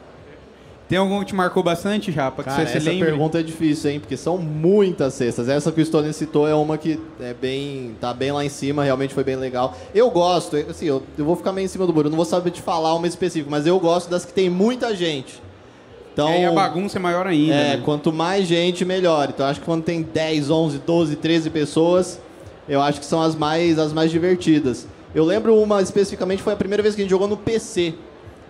Tem algum que te marcou bastante, Japa? Cara, essa lembra? pergunta é difícil, hein? Porque são muitas cestas. Essa que o Stone citou é uma que é bem, tá bem lá em cima, realmente foi bem legal. Eu gosto, assim, eu, eu vou ficar meio em cima do muro, não vou saber te falar uma específica, mas eu gosto das que tem muita gente. Então, E aí a bagunça é maior ainda. é, né? quanto mais gente, melhor. Então acho que quando tem 10, 11, 12, 13 pessoas, eu acho que são as mais, as mais divertidas. Eu lembro uma especificamente, foi a primeira vez que a gente jogou no PC.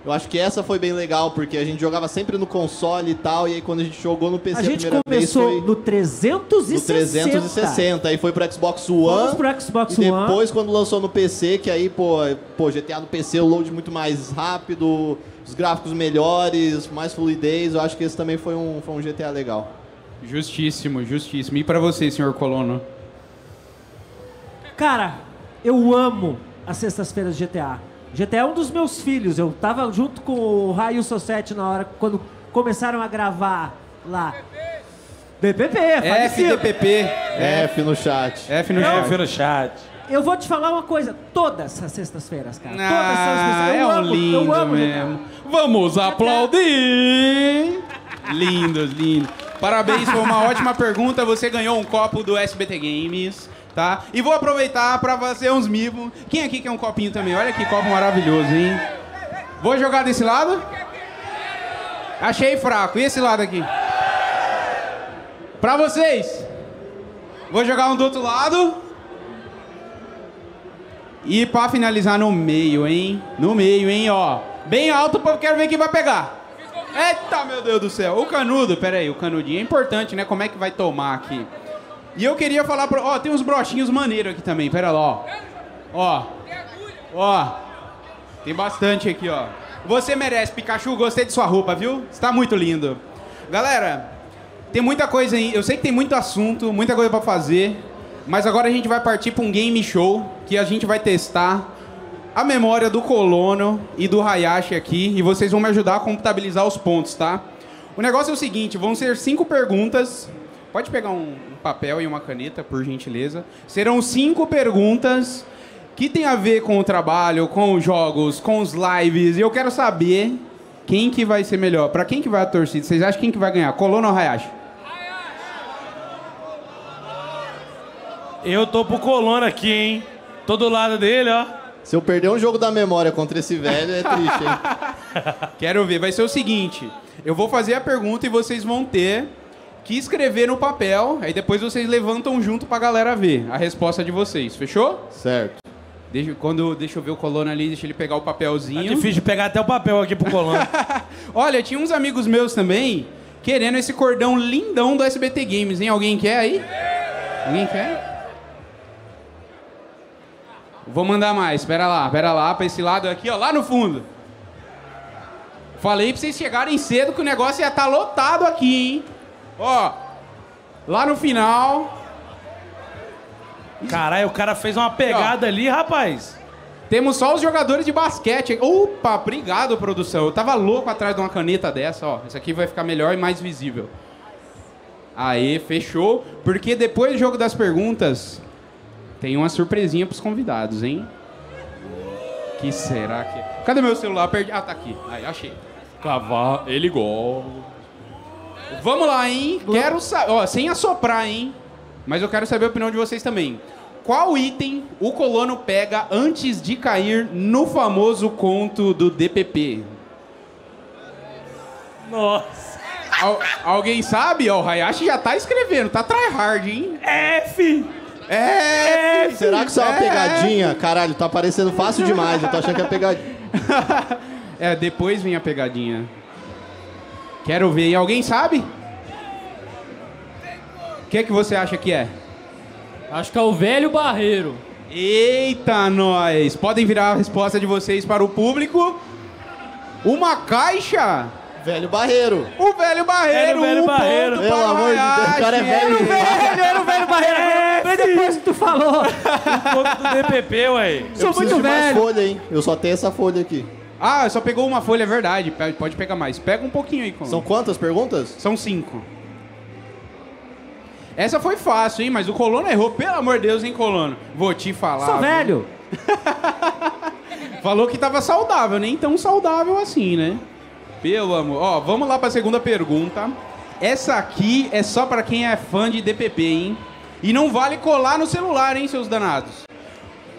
Eu acho que essa foi bem legal, porque a gente jogava sempre no console e tal, e aí quando a gente jogou no PC A gente primeira começou vez foi no 360. no 360, aí foi pro Xbox Fomos One. pro Xbox e One. depois quando lançou no PC, que aí, pô, pô, GTA no PC o load muito mais rápido, os gráficos melhores, mais fluidez, eu acho que esse também foi um, foi um GTA legal. Justíssimo, justíssimo. E pra você, senhor Colono? Cara, eu amo as sextas-feiras de GTA. GTA é um dos meus filhos. Eu tava junto com o Raio Sossete na hora quando começaram a gravar lá. BPP, falecido. FDPP. F no chat. F no É, chat. fui no chat. Eu vou te falar uma coisa. Todas as sextas-feiras, cara. Todas as Ah, sextas-feiras. é Eu um amo, lindo eu amo mesmo. GTA. Vamos aplaudir! Lindos, lindos. Parabéns, foi uma ótima pergunta. Você ganhou um copo do SBT Games, tá? E vou aproveitar pra fazer uns mimos. Quem aqui quer um copinho também? Olha que copo maravilhoso, hein? Vou jogar desse lado? Achei fraco. E esse lado aqui? Pra vocês. Vou jogar um do outro lado. E pra finalizar no meio, hein? No meio, hein, ó. Bem alto, porque eu quero ver quem vai pegar. Eita, meu Deus do céu. O canudo, pera aí, o canudinho é importante, né? Como é que vai tomar aqui? E eu queria falar pra... Ó, tem uns brochinhos maneiros aqui também, pera lá, ó. Ó. Ó. Tem bastante aqui, ó. Você merece, Pikachu. Gostei de sua roupa, viu? Está muito lindo. Galera, tem muita coisa aí. Eu sei que tem muito assunto, muita coisa pra fazer. Mas agora a gente vai partir pra um game show que a gente vai testar a memória do Colono e do Hayashi aqui. E vocês vão me ajudar a contabilizar os pontos, tá? O negócio é o seguinte: vão ser cinco perguntas. Pode pegar um papel e uma caneta, por gentileza. Serão cinco perguntas que tem a ver com o trabalho, com os jogos, com os lives. E eu quero saber quem que vai ser melhor. Pra quem que vai a torcida? Vocês acham quem que vai ganhar? Colono ou Hayashi? Eu tô pro Colona aqui, hein? Tô do lado dele, ó. Se eu perder um jogo da memória contra esse velho, é triste, hein? (laughs) Quero ver. Vai ser o seguinte: eu vou fazer a pergunta e vocês vão ter que escrever no papel. Aí depois vocês levantam junto pra galera ver a resposta de vocês. Fechou? Certo. Deixa, quando, deixa eu ver o Colono ali, deixa ele pegar o Tá papelzinho. difícil de pegar até o papel aqui pro Colona. (laughs) Olha, tinha uns amigos meus também querendo esse cordão lindão do SBT Games, hein? Alguém quer aí? Alguém quer? Vou mandar mais, pera lá, pera lá, pra esse lado aqui, ó, lá no fundo. Falei pra vocês chegarem cedo que o negócio ia estar lotado aqui, hein? Ó, lá no final, Caralho, o cara fez uma pegada ali, rapaz. temos só os jogadores de basquete. Opa, obrigado, produção. Eu tava louco atrás de uma caneta dessa, ó. Essa aqui vai ficar melhor e mais visível. Aê, fechou. Porque depois do jogo das perguntas, tem uma surpresinha pros convidados, hein? Que será que é? Cadê meu celular? Perdi. Ah, tá aqui. Aí, achei. Cavar, ele gosta. Vamos lá, hein? Quero saber. Ó, sem assoprar, hein? Mas eu quero saber a opinião de vocês também. Qual item o colono pega antes de cair no famoso conto do DPP? Nossa. Al- alguém sabe? Ó, o Hayashi já tá escrevendo, tá tryhard, hein? F! É! Será que isso é uma pegadinha? Caralho, tá parecendo fácil demais. Eu tô achando que é pegadinha. (laughs) É, depois vem a pegadinha. Quero ver. E alguém sabe? O que, que você acha que é? Acho que é o velho barreiro. Eita, nós! Podem virar a resposta de vocês para o público. Uma caixa? Velho Barreiro. O velho barreiro, Era o velho um barreiro. ponto Pelo para o amor de Deus, o cara é velho. Velho, era o velho barreira. Bem depois que tu falou. Um pouco do DPP, ué. Eu Sou preciso muito de mais velho. folha, hein? Eu só tenho essa folha aqui. Ah, só pegou uma folha, é verdade. Pode pegar mais. Pega um pouquinho aí, Colono. São quantas perguntas? São cinco. Essa foi fácil, hein? Mas o Colono errou. Pelo amor de Deus, hein, Colono? Vou te falar. Sou viu? velho. (laughs) Falou que tava saudável, nem tão saudável assim, né? Pelo amor. Ó, vamos lá pra segunda pergunta. Essa aqui é só pra quem é fã de DPP, hein? E não vale colar no celular, hein, seus danados?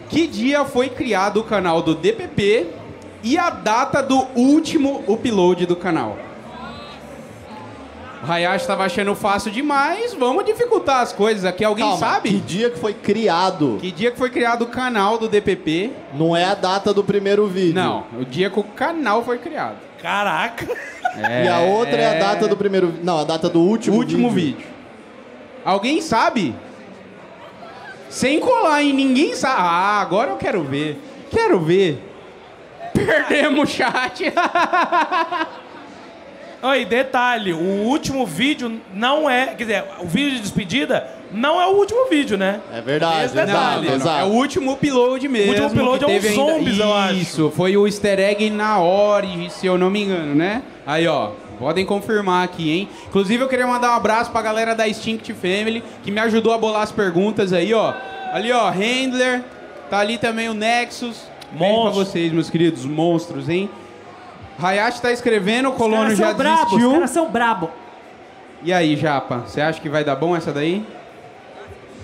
Que dia foi criado o canal do DPP e a data do último upload do canal? O Hayashi tava achando fácil demais. Vamos dificultar as coisas aqui. Alguém Calma, sabe? Que dia que foi criado? Que dia que foi criado o canal do DPP? Não é a data do primeiro vídeo. Não, o dia que o canal foi criado. Caraca. E a outra é... a data do primeiro... Não, a data do último, último vídeo. Alguém sabe? Sem colar, hein? Ninguém sabe. Ah, agora eu quero ver. Quero ver. Perdemos o chat. (laughs) Oi, detalhe, o último vídeo não é. Quer dizer, o vídeo de despedida não é o último vídeo, né? É verdade, Esse detalhe. exato, Não, não, não. exato. É o último upload mesmo. último upload que é um ainda- zombies, eu acho. Isso, foi o easter egg na Origin, se eu não me engano, né? Aí, ó. Podem confirmar aqui, hein? Inclusive, eu queria mandar um abraço pra galera da Extinct Family, que me ajudou a bolar as perguntas aí, ó. Ali, ó, Handler. Tá ali também o Nexus. Beijo pra Monstro. vocês, meus queridos monstros, hein? Hayashi tá escrevendo, o Colono Os já caras são brabos, os desistiu. caras são brabo. E aí, Japa, você acha que vai dar bom essa daí?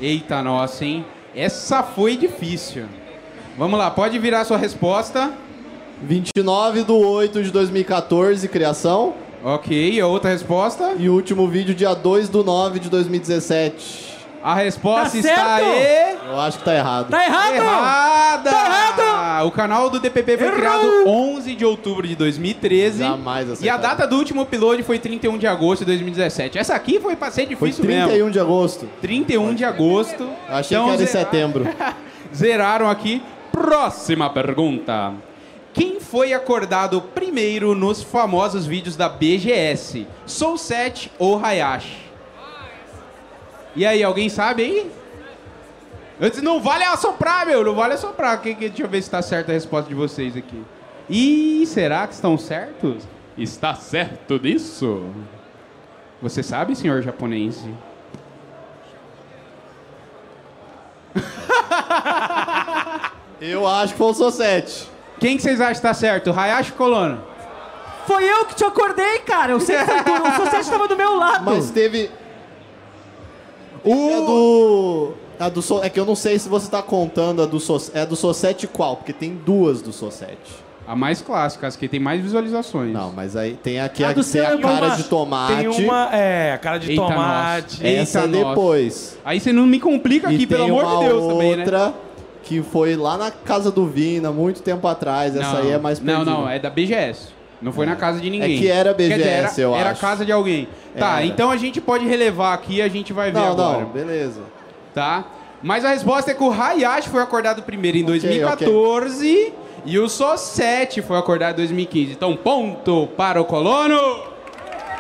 Eita, nossa, hein? Essa foi difícil. Vamos lá, pode virar sua resposta. 29 de 8 de 2014, criação. Ok, a outra resposta. E o último vídeo, dia 2 do 9 de 2017. A resposta Tá está certo? aí. Eu acho que tá errado. Tá errado! Errada! Tá errado! O canal do DPP foi Errou! criado 11 de outubro de 2013. Jamais E a data do último upload foi 31 de agosto de 2017. Essa aqui foi pra ser Foi difícil 31 mesmo. de agosto. 31 de agosto. Eu achei Então, que era em zera- setembro. (laughs) Zeraram aqui. Próxima pergunta. Quem foi acordado primeiro nos famosos vídeos da BGS? Soul 7 ou Hayashi? E aí, alguém sabe aí? Eu disse, não vale assoprar, meu, não vale assoprar. Que, que, deixa eu ver se tá certa a resposta de vocês aqui. Ih, será que estão certos? Está certo disso? Você sabe, senhor japonês? Eu acho que foi o 7. Quem que vocês acham que tá certo? Hayashi ou Colono? Foi eu que te acordei, cara. Eu sei que foi tu. O Societe tava do meu lado. Mas teve. A do. A do So- É que eu não sei se você tá contando a do So... É a do Sou 7 qual? Porque tem duas do 7. A mais clássica, as que tem mais visualizações. Não, mas aí tem aqui A a, do tem a seu- cara Uma- de tomate. Tem uma, é, a cara de Eita, tomate. nossa. Essa Eita, nossa. depois. Aí você não me complica aqui, e pelo tem amor de Deus também, né? outra que foi lá na casa do Vina, muito tempo atrás. Essa aí é mais Não, perdida. não, é da BGS. Não foi na casa de ninguém. É que era Quer dizer, BGS, era, eu Era acho. casa de alguém. Tá, Era. então a gente pode relevar aqui e a gente vai ver Não, agora. não, beleza. Tá? Mas a resposta é que o Hayashi foi acordado primeiro em Ok, 2014 e o Só 7 foi acordado em 2015. Então, ponto para o colono.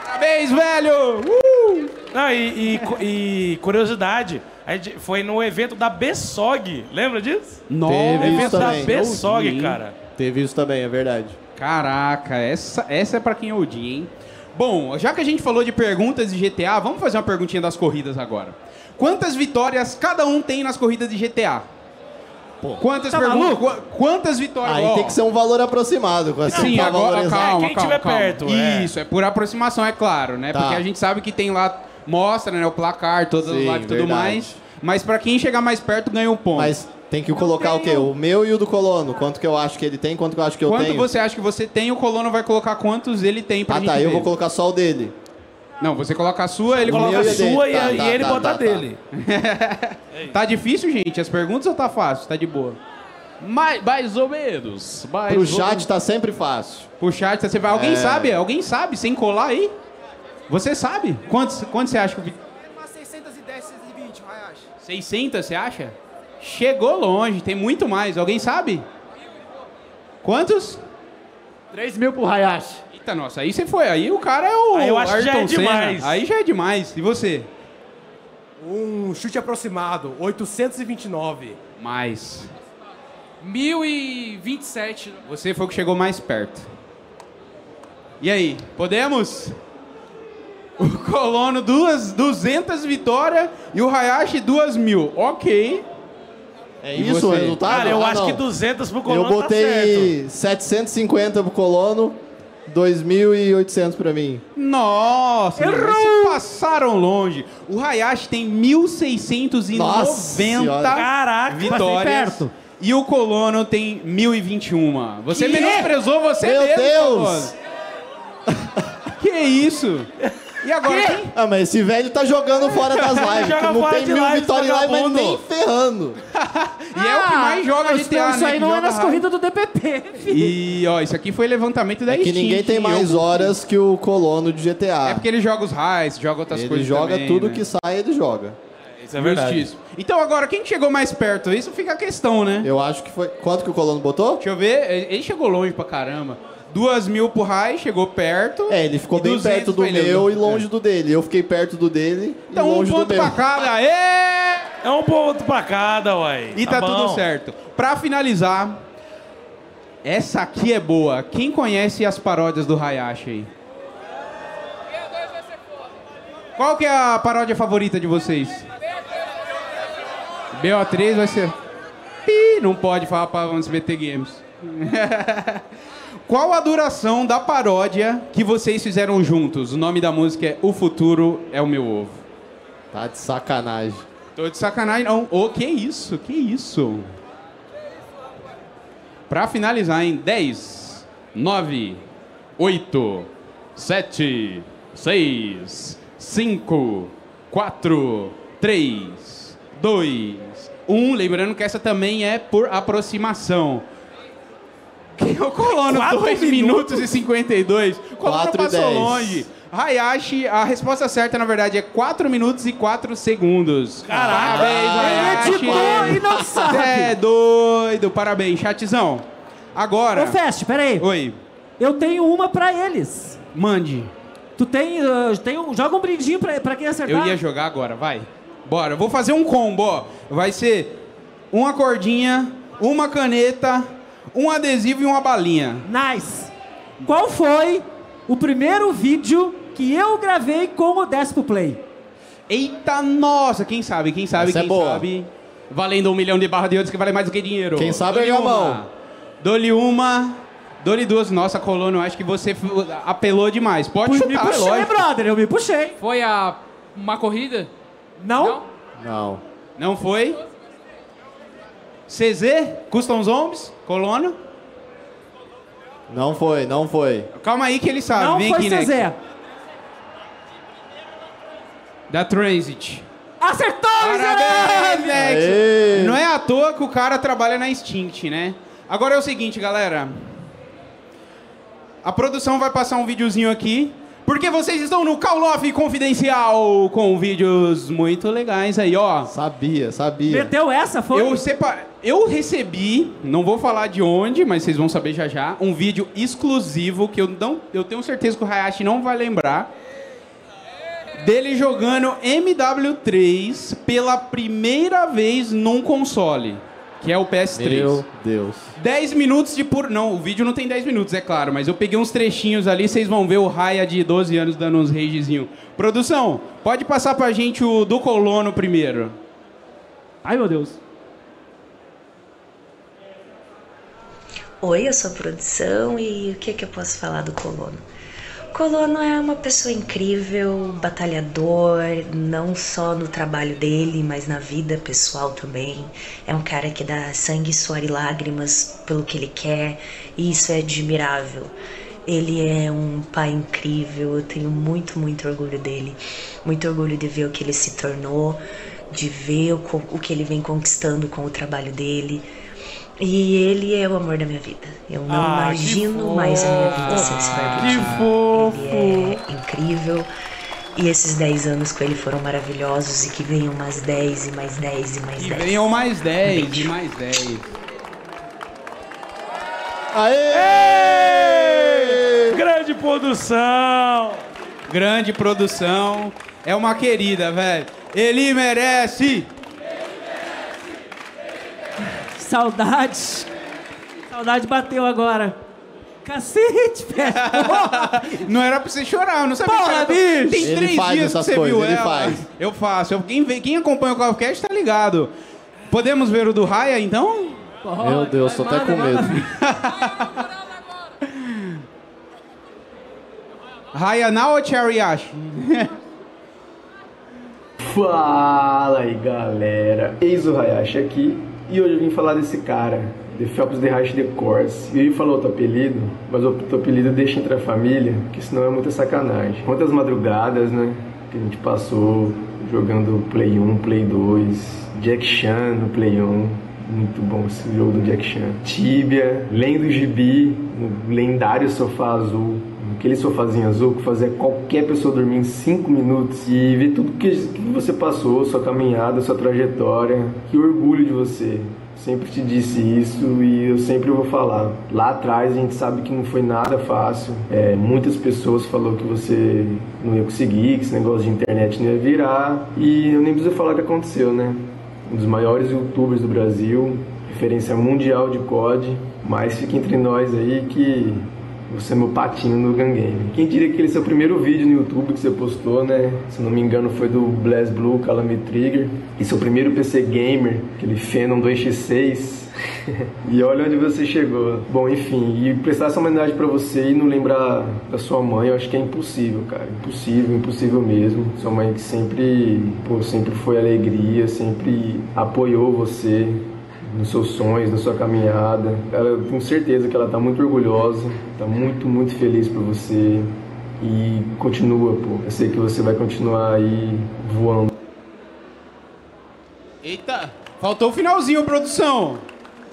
Parabéns, velho! Uh! Não, e, e e curiosidade, a gente foi no evento da BSOG, lembra disso? Nossa, Teve isso evento da também. BSOG, hein? cara. Teve isso também, é verdade. Caraca, essa, essa é pra quem odia, hein? Bom, já que a gente falou de perguntas de GTA, vamos fazer uma perguntinha das corridas agora. Quantas vitórias cada um tem nas corridas de GTA? Quantas Tá perguntas? qu- Quantas vitórias? Aí Ó, tem que ser um valor aproximado. Com essa Sim, agora calma, Quem calma, tiver calma. perto, é. Isso, é por aproximação, é claro, né? Tá. Porque a gente sabe que tem lá, mostra, né, o placar, todas as Sim, lives e tudo verdade. mais. Mas pra quem chegar mais perto, ganha um ponto. Mas tem que colocar o quê? O meu e o do colono. Quanto que eu acho que ele tem, quanto que eu acho que eu Quanto tenho. você acha que você tem, o colono vai colocar quantos ele tem pra Ah gente tá, eu ver. vou colocar só o dele. Não, você coloca a sua, ele coloca a a sua. dele. E, Tá, e tá, ele tá, bota tá, a tá. dele. Tá difícil, gente, as perguntas ou tá fácil? Tá de boa? Mais, mais ou menos. Mais Pro ou chat tá sempre fácil. Pro chat, você vai. Alguém É. sabe? Alguém sabe? Sem colar aí? Você sabe? Quantos, quantos você acha que o vídeo. Umas 610, 620, Hayashi. 600, você acha? Chegou longe, tem muito mais. Alguém sabe? Quantos? 3 mil pro Hayashi. Eita, nossa, aí você foi. Aí o cara é o Aí eu acho que já Ayrton é Senna. demais. Aí já é demais. E você? Um chute aproximado, 829. Mais. 1027. Você foi o que chegou mais perto. E aí, podemos? O Colono, duas, 200 vitórias e o Hayashi, 2 mil. Ok. É E isso o você? resultado? Cara, eu Ah, acho não. que 200 pro Eu Colono tá certo. botei 750 pro colono, 2.800 pra mim. Nossa, mas vocês passaram longe. O Hayashi tem 1.690 Nossa. Caraca, vitórias. perto. E o Colono tem 1.021. Você menosprezou você Meu mesmo, Deus! Colono. Que isso? (laughs) E agora quem? Ah, mas esse velho tá jogando fora das (laughs) lives. Joga não fora tem de mil live, vitórias em live, mas vagabundo. nem ferrando. E é o que mais joga Ah, Isso- GTA, Isso né? aí que não é joga nas rápido. corridas do DPP, filho. E, ó, isso aqui foi levantamento da É que Steam, ninguém tem que mais eu- horas que o colono de GTA. É porque ele joga os raids, joga outras ele coisas joga também, tudo né? que sai, ele joga. Isso é verdade. Justíssimo. Então agora, quem chegou mais perto? Isso fica a questão, né? Eu acho que foi. Quanto que o colono botou? Deixa eu ver, ele ele chegou longe pra caramba. Duas mil pro Rai, chegou perto. É, ele ficou bem 200 perto do pra meu e longe do dele. Eu fiquei perto do dele Então e um longe do ponto meu. pra cada, aê! (laughs) É um ponto pra cada, uai. E tá, bom. tudo certo. Pra finalizar, essa aqui é boa. Quem conhece as paródias do Hayashi aí? Qual que é a paródia favorita de vocês? BO3 vai ser. Pi, não pode falar para os BT Games. (laughs) Qual a duração da paródia que vocês fizeram juntos? O nome da música é O Futuro é o Meu Ovo. Tá de sacanagem. Tô de sacanagem, não. Ô, que isso? Que isso? Pra finalizar, em 10, 9, 8, 7, 6, 5, 4, 3, 2, 1. Lembrando que essa também é por aproximação. Quem é o Colono? Quatro 2 minutos e 52. O Colono Quatro e passou dez. longe. Hayashi, a resposta certa, na verdade, é 4 minutos e 4 segundos. Caraca. Parabéns, Hayashi. Editou e não sabe. É doido, parabéns, chatzão. Agora. Ô, Fest, peraí. Oi, Eu tenho uma pra eles. mande. Tu tem, uh, tem um, joga um brindinho pra, pra quem acertar. Eu ia jogar agora, vai. Bora, eu vou fazer um combo, ó. Vai ser uma cordinha, uma caneta, um adesivo e uma balinha. Nice. Qual foi o primeiro vídeo que eu gravei com o Despo Play? Eita, nossa, quem sabe, quem sabe, Essa é quem boa. sabe. Valendo um milhão de barras de outros que vale mais do que dinheiro. Quem sabe uma. mão. Dou-lhe uma, dou-lhe duas. Nossa, Colono, eu acho que você apelou demais. Pode me chutar, é puxei, lógico. brother, eu me puxei. Foi a uma corrida? Não? Não. Não foi? CZ? Custom Zombies? Colono? Não foi, não foi. Calma aí que ele sabe. Não Vem foi aqui, né? Zezé. Da Transit. Acertou, Parabéns! Nex! Não é à toa que o cara trabalha na Instinct, né? Agora é o seguinte, galera. A produção vai passar um videozinho aqui. Porque vocês estão no Call Off Confidencial com vídeos muito legais aí, ó. Sabia, sabia. Meteu essa, foi? Eu, sepa... eu recebi, não vou falar de onde, mas vocês vão saber já já, um vídeo exclusivo que eu não, eu tenho certeza que o Hayashi não vai lembrar. Dele jogando MW3 pela primeira vez num console, que é o PS3. Meu Deus. 10 minutos de puro. Não, o vídeo não tem 10 minutos, é claro, mas eu peguei uns trechinhos ali, vocês vão ver o Raya de 12 anos dando uns ragezinho. Produção, pode passar pra gente o do Colono primeiro. Ai, meu Deus. Oi, eu sou a produção e o que, que eu posso falar do Colono? Colono é uma pessoa incrível, batalhador, não só no trabalho dele, mas na vida pessoal também. É um cara que dá sangue, suor e lágrimas pelo que ele quer, e isso é admirável. Ele é um pai incrível, eu tenho muito, muito orgulho dele. Muito orgulho de ver o que ele se tornou, de ver o, o que ele vem conquistando com o trabalho dele. E ele é o amor da minha vida. Eu não Ah, que imagino mais a minha vida sem esse Que barbudo. fofo. Ele é incrível. E esses 10 anos com ele foram maravilhosos e que venham mais 10 e mais 10 e mais E 10. venham mais 10 e mais 10. Aê! Grande produção! Grande produção. É uma querida, velho. Ele merece! Saudade. Saudade bateu agora. Cacete, velho. Porra. (laughs) Não era pra você chorar, eu não sabia Porra, que era- bicho! Tem Ele três faz dias essas que você coisas, viu ele ela. faz. Eu faço. Eu- Quem, vê- quem acompanha o Calfcast tá ligado. Podemos ver o do Raya, então? Meu Deus, tô até com medo. (laughs) Raya now ou Chariashi? (laughs) Fala aí galera, eis o Hayashi aqui e hoje eu vim falar desse cara, The Phelps The Hayashi The Course. E eu ia falar outro apelido, mas o outro apelido deixa entre a família, que senão é muita sacanagem. Quantas madrugadas, né, que a gente passou jogando Play 1, Play 2, Jack Chan no Play 1. Muito bom esse jogo do Jack Chan. Tibia, lendo gibi no lendário sofá azul. Aquele sofazinho azul que fazia qualquer pessoa dormir em 5 minutos e ver tudo que, que você passou, sua caminhada, sua trajetória. Que orgulho de você. Sempre te disse isso e eu sempre vou falar. Lá atrás a gente sabe que não foi nada fácil. É, muitas pessoas falaram que você não ia conseguir, que esse negócio de internet não ia virar. E eu nem preciso falar o que aconteceu, né? Um dos maiores youtubers do Brasil, referência mundial de COD. Mas fica entre nós aí que você é meu patinho no Gun Game. Quem diria que aquele seu primeiro vídeo no YouTube que você postou, né? Se não me engano foi do Blast Blue Calamity Trigger. E seu primeiro PC Gamer, aquele Phenom 2x6. (laughs) e olha onde você chegou. Bom, enfim, e prestar essa homenagem pra você e não lembrar da sua mãe, eu acho que é impossível, cara. Impossível, impossível mesmo. Sua mãe que sempre, pô, sempre foi alegria, sempre apoiou você nos seus sonhos, na sua caminhada. Ela, eu tenho certeza que ela está muito orgulhosa, está muito, muito feliz por você. E continua, pô. Eu sei que você vai continuar aí voando. Eita, faltou o finalzinho, produção.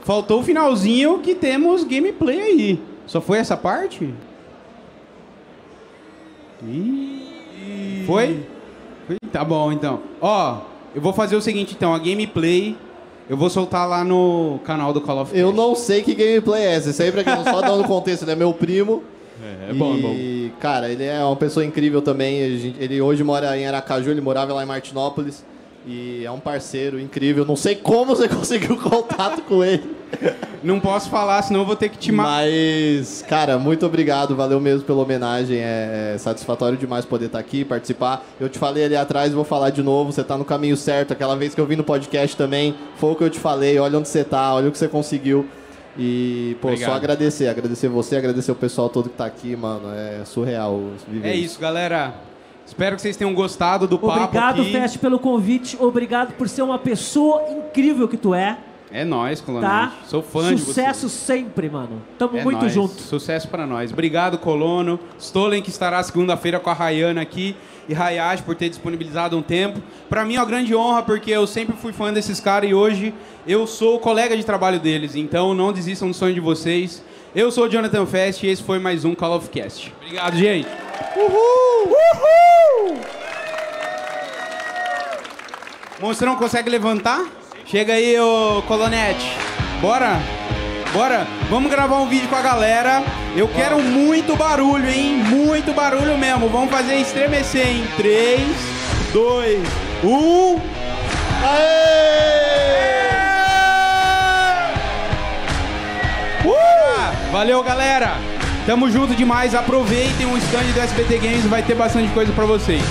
Faltou o finalzinho que temos gameplay aí. Só foi essa parte? Ih, Foi? Tá bom, então. Ó, eu vou fazer o seguinte, então. A gameplay eu vou soltar lá no canal do Call of Duty. Eu não sei que gameplay é essa. Isso aí, pra quem não só dando contexto, ele é meu primo. É, é bom, é bom. E, cara, ele é uma pessoa incrível também. Ele hoje mora em Aracaju, ele morava lá em Martinópolis. E é um parceiro incrível. Não sei como você (laughs) conseguiu contato com ele. Não posso falar, senão eu vou ter que te matar. Mas, cara, muito obrigado. Valeu mesmo pela homenagem. É satisfatório demais poder estar aqui, participar. Eu te falei ali atrás, vou falar de novo. Você tá no caminho certo. Aquela vez que eu vim no podcast também, foi o que eu te falei. Olha onde você tá, olha o que você conseguiu. E, pô, Obrigado. só agradecer. Agradecer você, agradecer o pessoal todo que tá aqui, mano. É surreal viver É isso, galera. Espero que vocês tenham gostado do papo Obrigado. Fest, pelo convite. Obrigado por ser uma pessoa incrível que tu é. É nóis, Colonel. Tá? Sou fã de você. Sucesso sempre, mano. Tamo É muito nóis. junto. Sucesso para nós. Obrigado, Colono. Stolen, que estará segunda-feira com a Rayana aqui. E Hayashi por ter disponibilizado um tempo. Para mim é uma grande honra, porque eu sempre fui fã desses caras e hoje eu sou colega de trabalho deles. Então não desistam do sonho de vocês. Eu sou o Jonathan Fest e esse foi mais um Call of Cast. Obrigado, gente. Uhul! Uhul! Monstrão consegue levantar? Chega aí, ô Colonete. Bora? Bora? Vamos gravar um vídeo com a galera. Eu quero muito barulho, hein? Muito barulho mesmo. Vamos fazer estremecer em 3, 2, 1. Uh! Valeu, galera. Tamo junto demais. Aproveitem o stand do SBT Games. Vai ter bastante coisa pra vocês.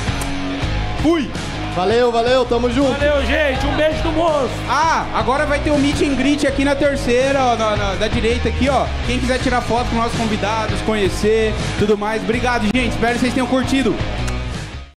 Fui! Valeu, valeu, tamo junto. Valeu, gente. Um beijo do moço. Ah, agora vai ter o meet and greet aqui na terceira, ó, na, na- da direita aqui, ó. Quem quiser tirar foto com nossos convidados, conhecer, tudo mais. Obrigado, gente. Espero que vocês tenham curtido.